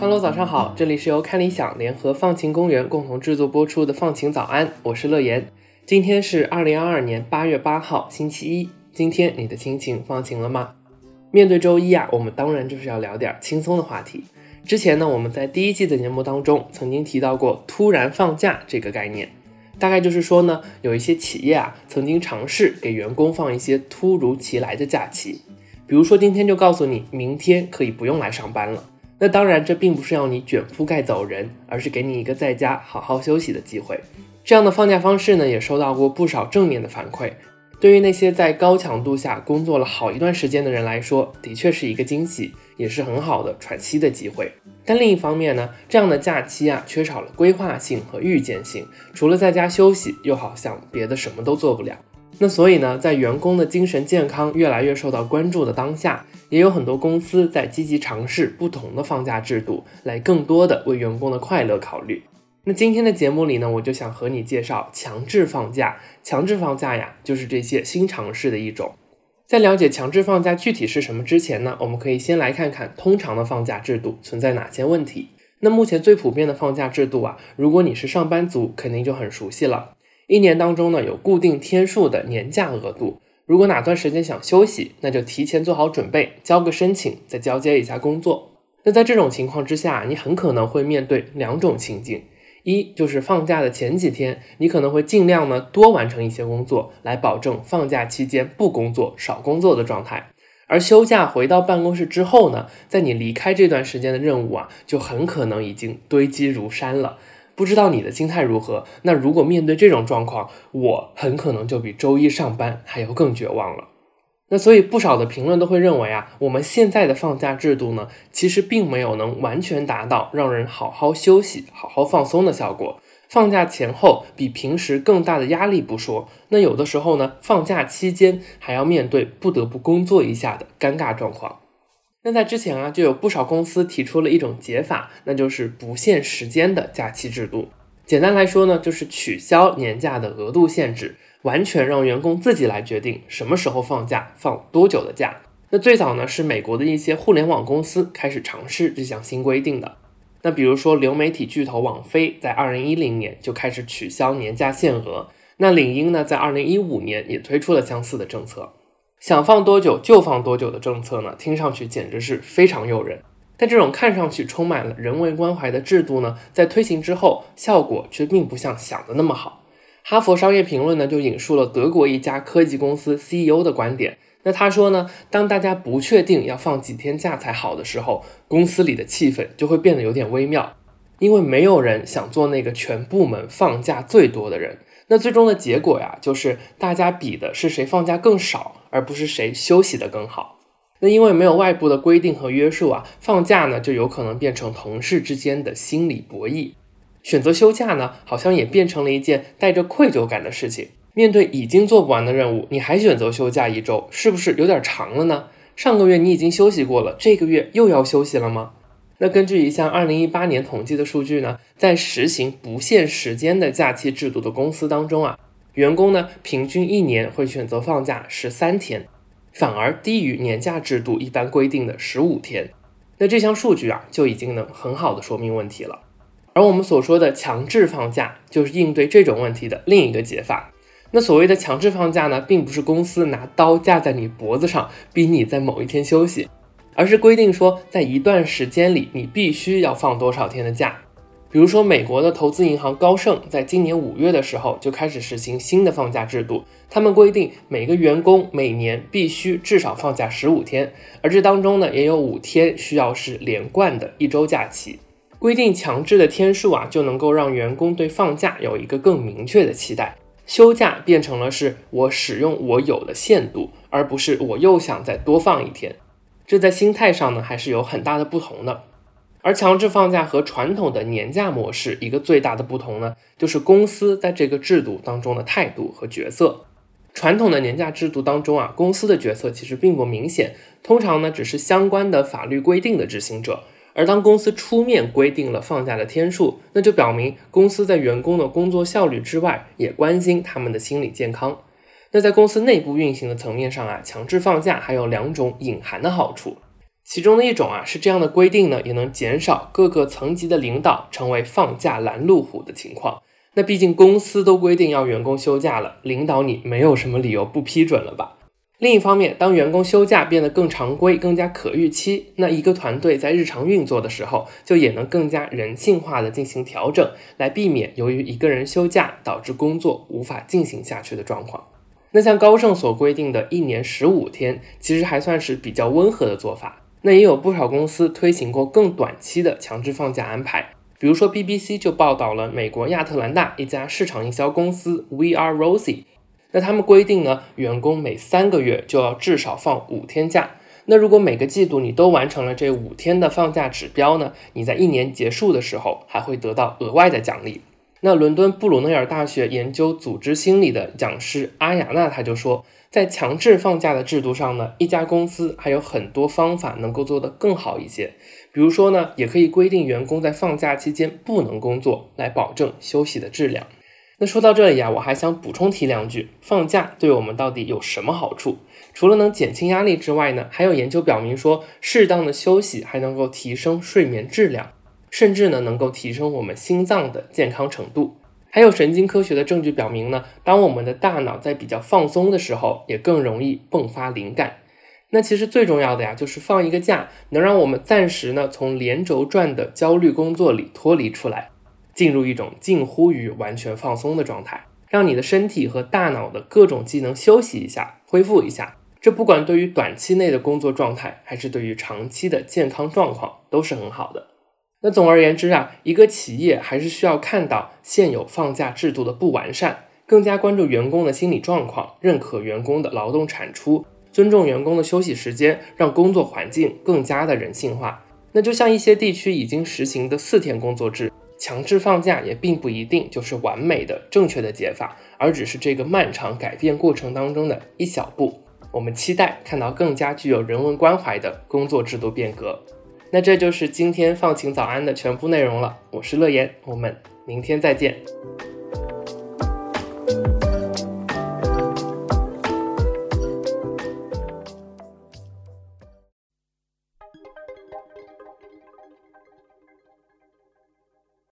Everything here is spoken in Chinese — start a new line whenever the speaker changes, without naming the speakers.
Hello，早上好，这里是由看理想联合放晴公园共同制作播出的放晴早安，我是乐言。今天是二零二二年八月八号，星期一。今天你的心情放晴了吗？面对周一啊，我们当然就是要聊点轻松的话题。之前呢，我们在第一季的节目当中曾经提到过“突然放假”这个概念，大概就是说呢，有一些企业啊曾经尝试给员工放一些突如其来的假期，比如说今天就告诉你明天可以不用来上班了。那当然，这并不是要你卷铺盖走人，而是给你一个在家好好休息的机会。这样的放假方式呢，也收到过不少正面的反馈。对于那些在高强度下工作了好一段时间的人来说，的确是一个惊喜，也是很好的喘息的机会。但另一方面呢，这样的假期啊，缺少了规划性和预见性，除了在家休息，又好像别的什么都做不了。那所以呢，在员工的精神健康越来越受到关注的当下，也有很多公司在积极尝试不同的放假制度，来更多的为员工的快乐考虑。那今天的节目里呢，我就想和你介绍强制放假。强制放假呀，就是这些新尝试的一种。在了解强制放假具体是什么之前呢，我们可以先来看看通常的放假制度存在哪些问题。那目前最普遍的放假制度啊，如果你是上班族，肯定就很熟悉了。一年当中呢，有固定天数的年假额度。如果哪段时间想休息，那就提前做好准备，交个申请，再交接一下工作。那在这种情况之下，你很可能会面对两种情境：一就是放假的前几天，你可能会尽量呢多完成一些工作，来保证放假期间不工作、少工作的状态；而休假回到办公室之后呢，在你离开这段时间的任务啊，就很可能已经堆积如山了。不知道你的心态如何？那如果面对这种状况，我很可能就比周一上班还要更绝望了。那所以不少的评论都会认为啊，我们现在的放假制度呢，其实并没有能完全达到让人好好休息、好好放松的效果。放假前后比平时更大的压力不说，那有的时候呢，放假期间还要面对不得不工作一下的尴尬状况。那在之前啊，就有不少公司提出了一种解法，那就是不限时间的假期制度。简单来说呢，就是取消年假的额度限制，完全让员工自己来决定什么时候放假，放多久的假。那最早呢，是美国的一些互联网公司开始尝试这项新规定的。那比如说流媒体巨头网飞，在二零一零年就开始取消年假限额。那领英呢，在二零一五年也推出了相似的政策。想放多久就放多久的政策呢？听上去简直是非常诱人。但这种看上去充满了人文关怀的制度呢，在推行之后，效果却并不像想的那么好。哈佛商业评论呢就引述了德国一家科技公司 CEO 的观点。那他说呢，当大家不确定要放几天假才好的时候，公司里的气氛就会变得有点微妙，因为没有人想做那个全部门放假最多的人。那最终的结果呀，就是大家比的是谁放假更少。而不是谁休息的更好。那因为没有外部的规定和约束啊，放假呢就有可能变成同事之间的心理博弈。选择休假呢，好像也变成了一件带着愧疚感的事情。面对已经做不完的任务，你还选择休假一周，是不是有点长了呢？上个月你已经休息过了，这个月又要休息了吗？那根据一项二零一八年统计的数据呢，在实行不限时间的假期制度的公司当中啊。员工呢，平均一年会选择放假十三天，反而低于年假制度一般规定的十五天。那这项数据啊，就已经能很好的说明问题了。而我们所说的强制放假，就是应对这种问题的另一个解法。那所谓的强制放假呢，并不是公司拿刀架在你脖子上，逼你在某一天休息，而是规定说，在一段时间里，你必须要放多少天的假。比如说，美国的投资银行高盛在今年五月的时候就开始实行新的放假制度。他们规定每个员工每年必须至少放假十五天，而这当中呢，也有五天需要是连贯的一周假期。规定强制的天数啊，就能够让员工对放假有一个更明确的期待。休假变成了是我使用我有的限度，而不是我又想再多放一天。这在心态上呢，还是有很大的不同的。而强制放假和传统的年假模式一个最大的不同呢，就是公司在这个制度当中的态度和角色。传统的年假制度当中啊，公司的角色其实并不明显，通常呢只是相关的法律规定的执行者。而当公司出面规定了放假的天数，那就表明公司在员工的工作效率之外，也关心他们的心理健康。那在公司内部运行的层面上啊，强制放假还有两种隐含的好处，其中的一种啊是这样的规定呢，也能减少各个层级的领导成为放假拦路虎的情况。那毕竟公司都规定要员工休假了，领导你没有什么理由不批准了吧？另一方面，当员工休假变得更常规、更加可预期，那一个团队在日常运作的时候，就也能更加人性化的进行调整，来避免由于一个人休假导致工作无法进行下去的状况。那像高盛所规定的一年十五天，其实还算是比较温和的做法。那也有不少公司推行过更短期的强制放假安排。比如说，BBC 就报道了美国亚特兰大一家市场营销公司 We Are Rosie，那他们规定呢，员工每三个月就要至少放五天假。那如果每个季度你都完成了这五天的放假指标呢，你在一年结束的时候还会得到额外的奖励。那伦敦布鲁内尔大学研究组织心理的讲师阿雅娜他就说，在强制放假的制度上呢，一家公司还有很多方法能够做得更好一些。比如说呢，也可以规定员工在放假期间不能工作，来保证休息的质量。那说到这里啊，我还想补充提两句：放假对我们到底有什么好处？除了能减轻压力之外呢，还有研究表明说，适当的休息还能够提升睡眠质量。甚至呢，能够提升我们心脏的健康程度。还有神经科学的证据表明呢，当我们的大脑在比较放松的时候，也更容易迸发灵感。那其实最重要的呀，就是放一个假，能让我们暂时呢从连轴转的焦虑工作里脱离出来，进入一种近乎于完全放松的状态，让你的身体和大脑的各种机能休息一下，恢复一下。这不管对于短期内的工作状态，还是对于长期的健康状况，都是很好的。那总而言之啊，一个企业还是需要看到现有放假制度的不完善，更加关注员工的心理状况，认可员工的劳动产出，尊重员工的休息时间，让工作环境更加的人性化。那就像一些地区已经实行的四天工作制，强制放假也并不一定就是完美的正确的解法，而只是这个漫长改变过程当中的一小步。我们期待看到更加具有人文关怀的工作制度变革。那这就是今天放晴早安的全部内容了。我是乐言，我们明天再见。